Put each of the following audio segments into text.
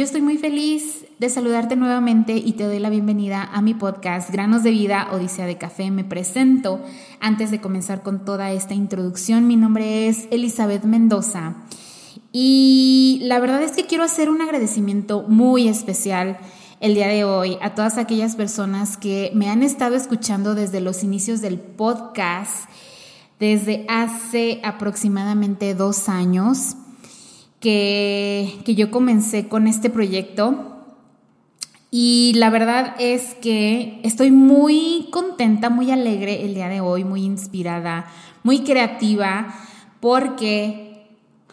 Yo estoy muy feliz de saludarte nuevamente y te doy la bienvenida a mi podcast Granos de Vida, Odisea de Café. Me presento antes de comenzar con toda esta introducción. Mi nombre es Elizabeth Mendoza y la verdad es que quiero hacer un agradecimiento muy especial el día de hoy a todas aquellas personas que me han estado escuchando desde los inicios del podcast, desde hace aproximadamente dos años que, que yo comencé con este proyecto. Y la verdad es que estoy muy contenta, muy alegre el día de hoy, muy inspirada, muy creativa, porque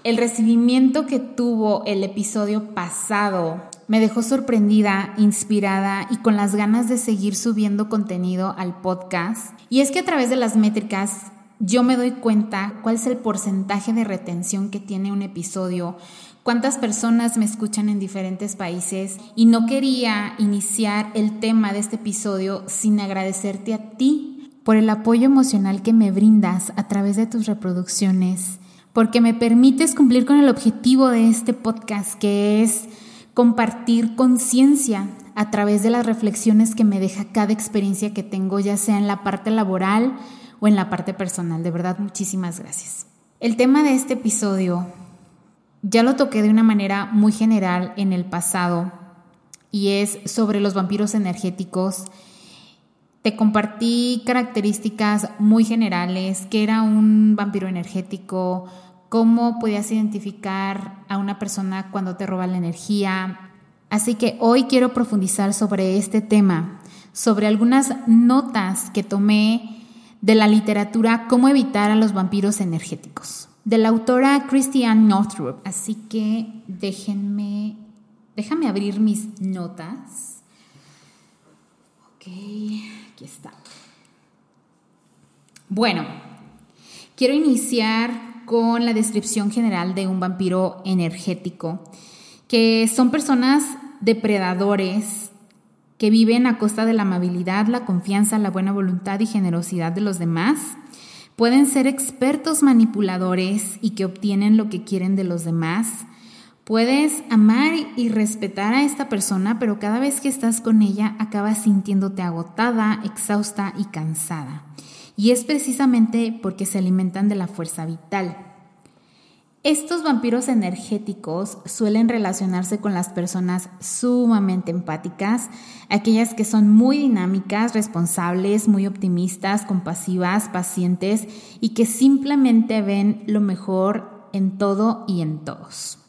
el recibimiento que tuvo el episodio pasado me dejó sorprendida, inspirada y con las ganas de seguir subiendo contenido al podcast. Y es que a través de las métricas yo me doy cuenta cuál es el porcentaje de retención que tiene un episodio, cuántas personas me escuchan en diferentes países y no quería iniciar el tema de este episodio sin agradecerte a ti por el apoyo emocional que me brindas a través de tus reproducciones, porque me permites cumplir con el objetivo de este podcast que es compartir conciencia a través de las reflexiones que me deja cada experiencia que tengo, ya sea en la parte laboral o en la parte personal. De verdad, muchísimas gracias. El tema de este episodio ya lo toqué de una manera muy general en el pasado y es sobre los vampiros energéticos. Te compartí características muy generales, que era un vampiro energético, cómo podías identificar a una persona cuando te roba la energía. Así que hoy quiero profundizar sobre este tema, sobre algunas notas que tomé de la literatura Cómo evitar a los vampiros energéticos, de la autora Christiane Northrup. Así que déjenme, déjame abrir mis notas. Ok, aquí está. Bueno, quiero iniciar con la descripción general de un vampiro energético, que son personas depredadores que viven a costa de la amabilidad, la confianza, la buena voluntad y generosidad de los demás. Pueden ser expertos manipuladores y que obtienen lo que quieren de los demás. Puedes amar y respetar a esta persona, pero cada vez que estás con ella acabas sintiéndote agotada, exhausta y cansada. Y es precisamente porque se alimentan de la fuerza vital. Estos vampiros energéticos suelen relacionarse con las personas sumamente empáticas, aquellas que son muy dinámicas, responsables, muy optimistas, compasivas, pacientes y que simplemente ven lo mejor en todo y en todos.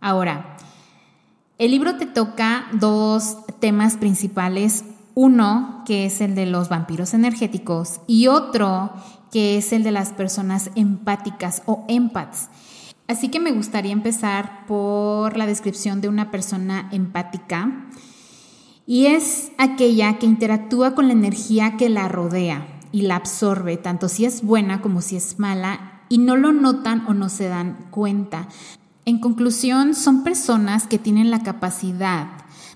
Ahora, el libro te toca dos temas principales uno que es el de los vampiros energéticos y otro que es el de las personas empáticas o empaths. Así que me gustaría empezar por la descripción de una persona empática y es aquella que interactúa con la energía que la rodea y la absorbe, tanto si es buena como si es mala, y no lo notan o no se dan cuenta. En conclusión, son personas que tienen la capacidad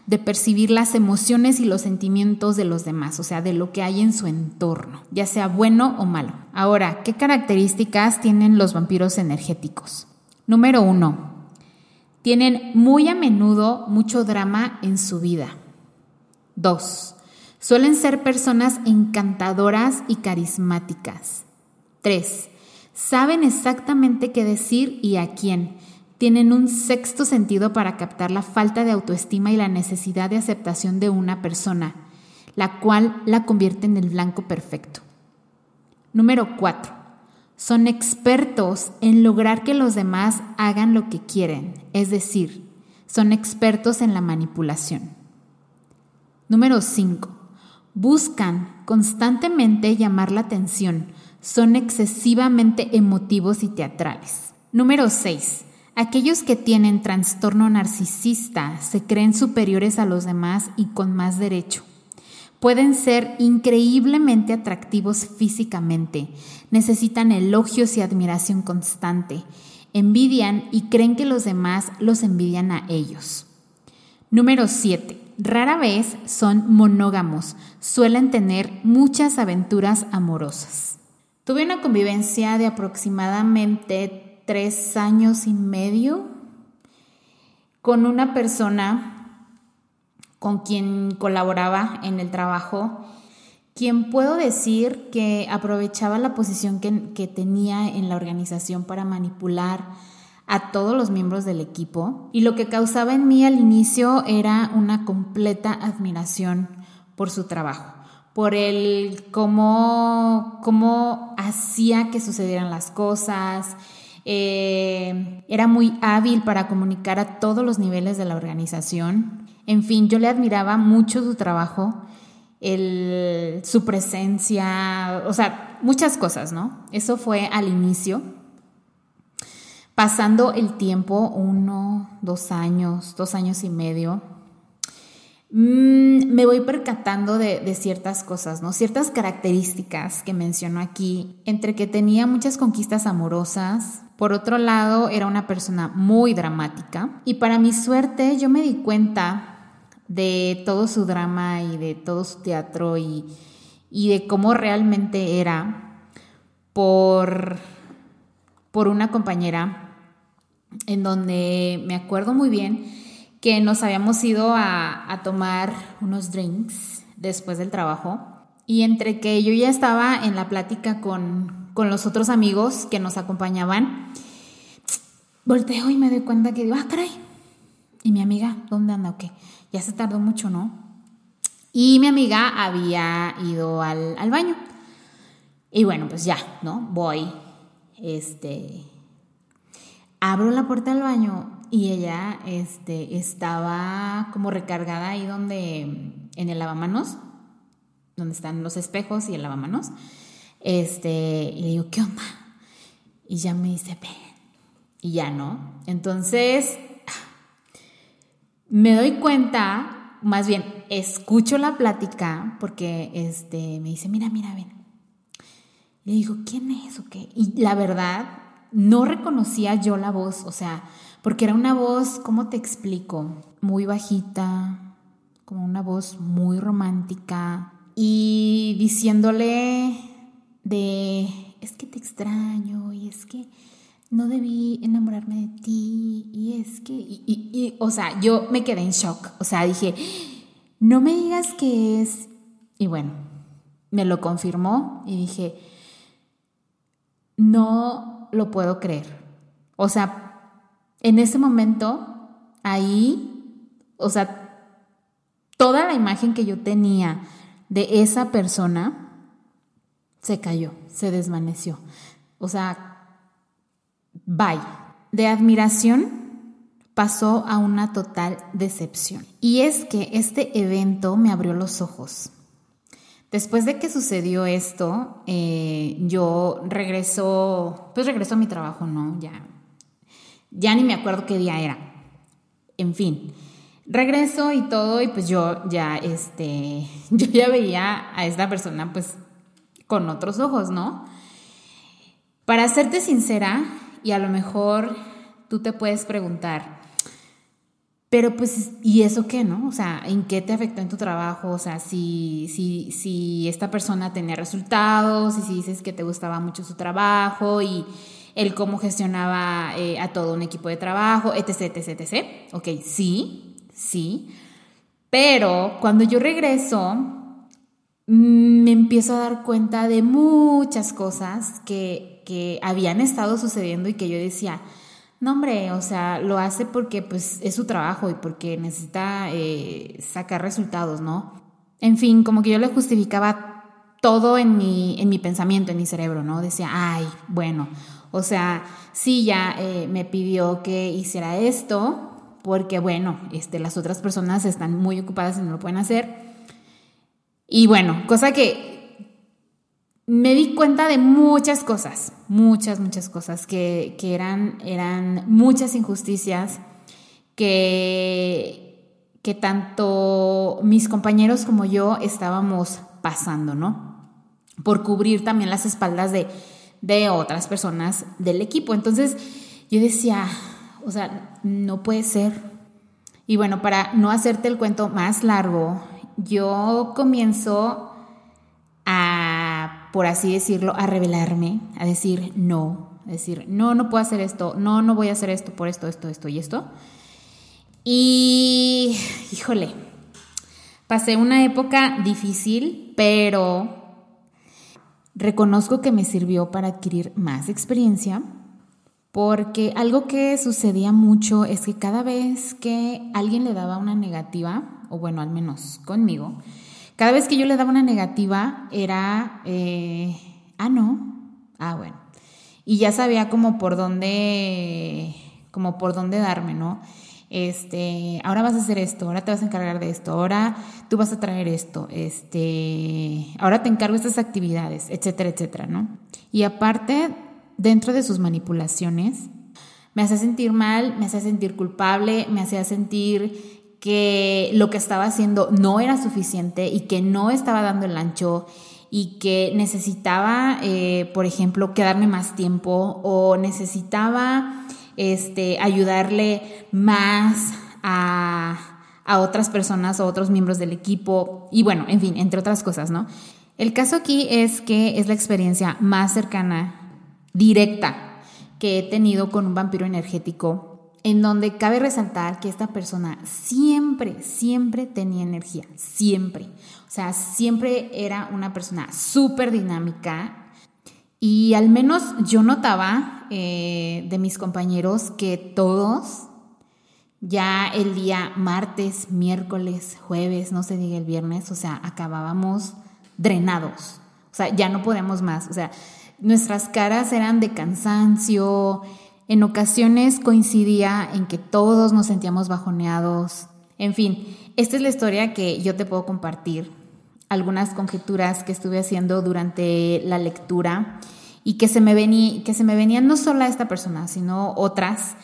de percibir las emociones y los sentimientos de los demás, o sea, de lo que hay en su entorno, ya sea bueno o malo. Ahora, ¿qué características tienen los vampiros energéticos? Número uno, tienen muy a menudo mucho drama en su vida. Dos, suelen ser personas encantadoras y carismáticas. Tres, saben exactamente qué decir y a quién tienen un sexto sentido para captar la falta de autoestima y la necesidad de aceptación de una persona, la cual la convierte en el blanco perfecto. Número 4. Son expertos en lograr que los demás hagan lo que quieren, es decir, son expertos en la manipulación. Número 5. Buscan constantemente llamar la atención, son excesivamente emotivos y teatrales. Número 6 Aquellos que tienen trastorno narcisista se creen superiores a los demás y con más derecho. Pueden ser increíblemente atractivos físicamente, necesitan elogios y admiración constante, envidian y creen que los demás los envidian a ellos. Número 7. Rara vez son monógamos, suelen tener muchas aventuras amorosas. Tuve una convivencia de aproximadamente tres años y medio con una persona con quien colaboraba en el trajo, quien puedo decir que aprovechaba la posición que, que tenía en la organización para manipular a todos los miembros del equipo y lo que causaba en mí al inicio era una completa admiración por su trabajo, por el cómo, cómo hacía que sucedieran las cosas, eh, era muy hábil para comunicar a todos los niveles de la organización. En fin, yo le admiraba mucho su trabajo, su presencia, o sea, muchas cosas, ¿no? Eso fue al inicio. Pasando el tiempo, uno, dos años, dos años y medio, mm, me voy percatando de, ciertas cosas, ¿no? Ciertas características que menciono aquí, entre que tenía muchas conquistas amorosas, por otro lado, era una persona muy dramática y para mi suerte yo me di cuenta de todo su drama y de todo su teatro y, y de cómo realmente era por, por una compañera en donde me acuerdo muy bien que nos habíamos ido a, tomar unos drinks después del trabajo y entre que yo ya estaba en la plática con, con los otros amigos que nos acompañaban, volteo y me doy cuenta que digo, ah, caray, ¿y mi amiga dónde anda o qué? Ya se tardó mucho, ¿no? Y mi amiga había ido al, al baño. Y bueno, pues ya, ¿no? Voy, este, abro la puerta del baño y ella este, estaba como recargada ahí donde, en el lavamanos, donde están los espejos y el lavamanos. Este, y le digo, ¿qué onda? Y ya me dice, ven. Y ya no. Entonces, me doy cuenta, más bien, escucho la plática porque este, me dice, mira, mira, ven. Le digo, ¿quién es o qué? Y la verdad, no reconocía yo la voz, o sea, porque era una voz, ¿cómo te explico? Muy bajita, como una voz muy romántica y diciéndole de, es que te extraño y es que no debí enamorarme de ti y es que, y, o sea, yo me quedé en shock, o sea, dije, no me digas que es, y bueno, me lo confirmó y dije, no lo puedo creer. O sea, en ese momento, ahí, o sea, toda la imagen que yo tenía de esa persona se cayó, se desvaneció. O sea, bye. De admiración pasó a una total decepción. Y es que este evento me abrió los ojos. Después de que sucedió esto, eh, yo regreso, pues regreso a mi trabajo, ¿no? Ya, ya ni me acuerdo qué día era. En fin, regreso y todo, y pues yo ya, este, yo ya veía a esta persona, pues, con otros ojos, ¿no? Para serte sincera, y a lo mejor tú te puedes preguntar, pero pues, ¿y eso qué, no? O sea, ¿en qué te afectó en tu trabajo? O sea, si, si, si esta persona tenía resultados y si dices que te gustaba mucho su trabajo y el cómo gestionaba eh, a todo un equipo de trabajo, etc, etc, etc. Ok, sí, sí. Pero cuando yo regreso, mm, me empiezo a dar cuenta de muchas cosas que, que habían estado sucediendo y que yo decía, no, hombre, o sea, lo hace porque pues es su trabajo y porque necesita eh, sacar resultados, ¿no? En fin, como que yo le justificaba todo en mi, en mi pensamiento, en mi cerebro, ¿no? Decía, ay, bueno, o sea, sí, ya eh, me pidió que hiciera esto, porque bueno, este, las otras personas están muy ocupadas y no lo pueden hacer. Y bueno, cosa que me di cuenta de muchas cosas, muchas, muchas cosas, que, eran, eran muchas injusticias que, que tanto mis compañeros como yo estábamos pasando, ¿no? Por cubrir también las espaldas de, de otras personas del equipo. Entonces yo decía, o sea, no puede ser. Y bueno, para no hacerte el cuento más largo, yo comienzo por así decirlo, a revelarme, a decir no, a decir, no, no puedo hacer esto, no, no voy a hacer esto por esto, esto, esto y esto. Y, híjole, pasé una época difícil, pero reconozco que me sirvió para adquirir más experiencia, porque algo que sucedía mucho es que cada vez que alguien le daba una negativa, o bueno, al menos conmigo, cada vez que yo le daba una negativa era, eh, ah, no, ah, bueno. Y ya sabía como por dónde, como por dónde darme, ¿no? Este, ahora vas a hacer esto, ahora te vas a encargar de esto, ahora tú vas a traer esto, este, ahora te encargo estas actividades, etcétera, etcétera, ¿no? Y aparte, dentro de sus manipulaciones, me hacía sentir mal, me hacía sentir culpable, me hacía sentir que lo que estaba haciendo no era suficiente y que no estaba dando el ancho y que necesitaba, eh, por ejemplo, quedarme más tiempo o necesitaba este, ayudarle más a, a otras personas o otros miembros del equipo y bueno, en fin, entre otras cosas, ¿no? El caso aquí es que es la experiencia más cercana, directa, que he tenido con un vampiro energético en donde cabe resaltar que esta persona siempre, siempre tenía energía, siempre. O sea, siempre era una persona súper dinámica y al menos yo notaba eh, de mis compañeros que todos, ya el día martes, miércoles, jueves, no se diga el viernes, o sea, acabábamos drenados. O sea, ya no podemos más. O sea, nuestras caras eran de cansancio, en ocasiones coincidía en que todos nos sentíamos bajoneados. En fin, esta es la historia que yo te puedo compartir. Algunas conjeturas que estuve haciendo durante la lectura y que se me, venían no solo a esta persona, sino otras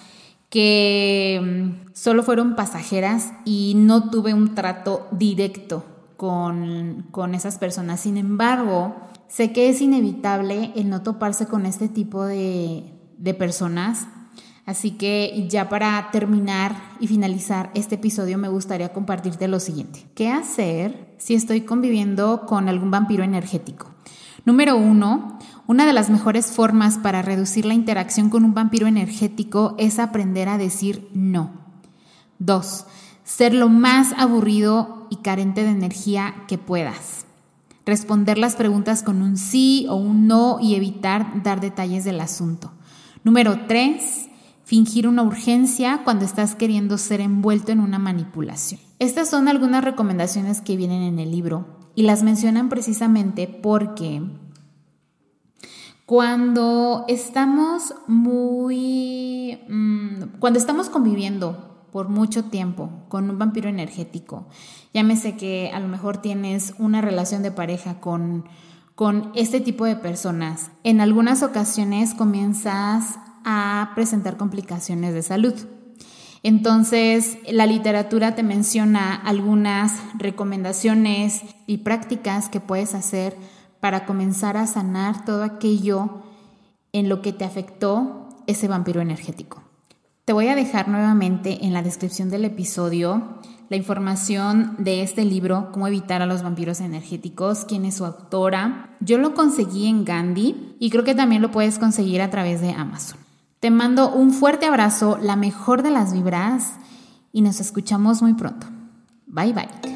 que mm, solo fueron pasajeras y no tuve un trato directo con, con esas personas. Sin embargo, sé que es inevitable el no toparse con este tipo de, de personas. Así que ya para terminar y finalizar este episodio me gustaría compartirte lo siguiente. ¿Qué hacer si estoy conviviendo con algún vampiro energético? Número uno, una de las mejores formas para reducir la interacción con un vampiro energético es aprender a decir no. Dos, ser lo más aburrido y carente de energía que puedas. Responder las preguntas con un sí o un no y evitar dar detalles del asunto. Número tres, fingir una urgencia cuando estás queriendo ser envuelto en una manipulación. Estas son algunas recomendaciones que vienen en el libro y las mencionan precisamente porque cuando estamos muy, mm, cuando estamos conviviendo por mucho tiempo con un vampiro energético, llámese que a lo mejor tienes una relación de pareja con con este tipo de personas, en algunas ocasiones comienzas a presentar complicaciones de salud. Entonces, la literatura te menciona algunas recomendaciones y prácticas que puedes hacer para comenzar a sanar todo aquello en lo que te afectó ese vampiro energético. Te voy a dejar nuevamente en la descripción del episodio la información de este libro, Cómo evitar a los vampiros energéticos, quién es su autora. Yo lo conseguí en Gandhi y creo que también lo puedes conseguir a través de Amazon. Te mando un fuerte abrazo, la mejor de las vibras y nos escuchamos muy pronto. Bye bye.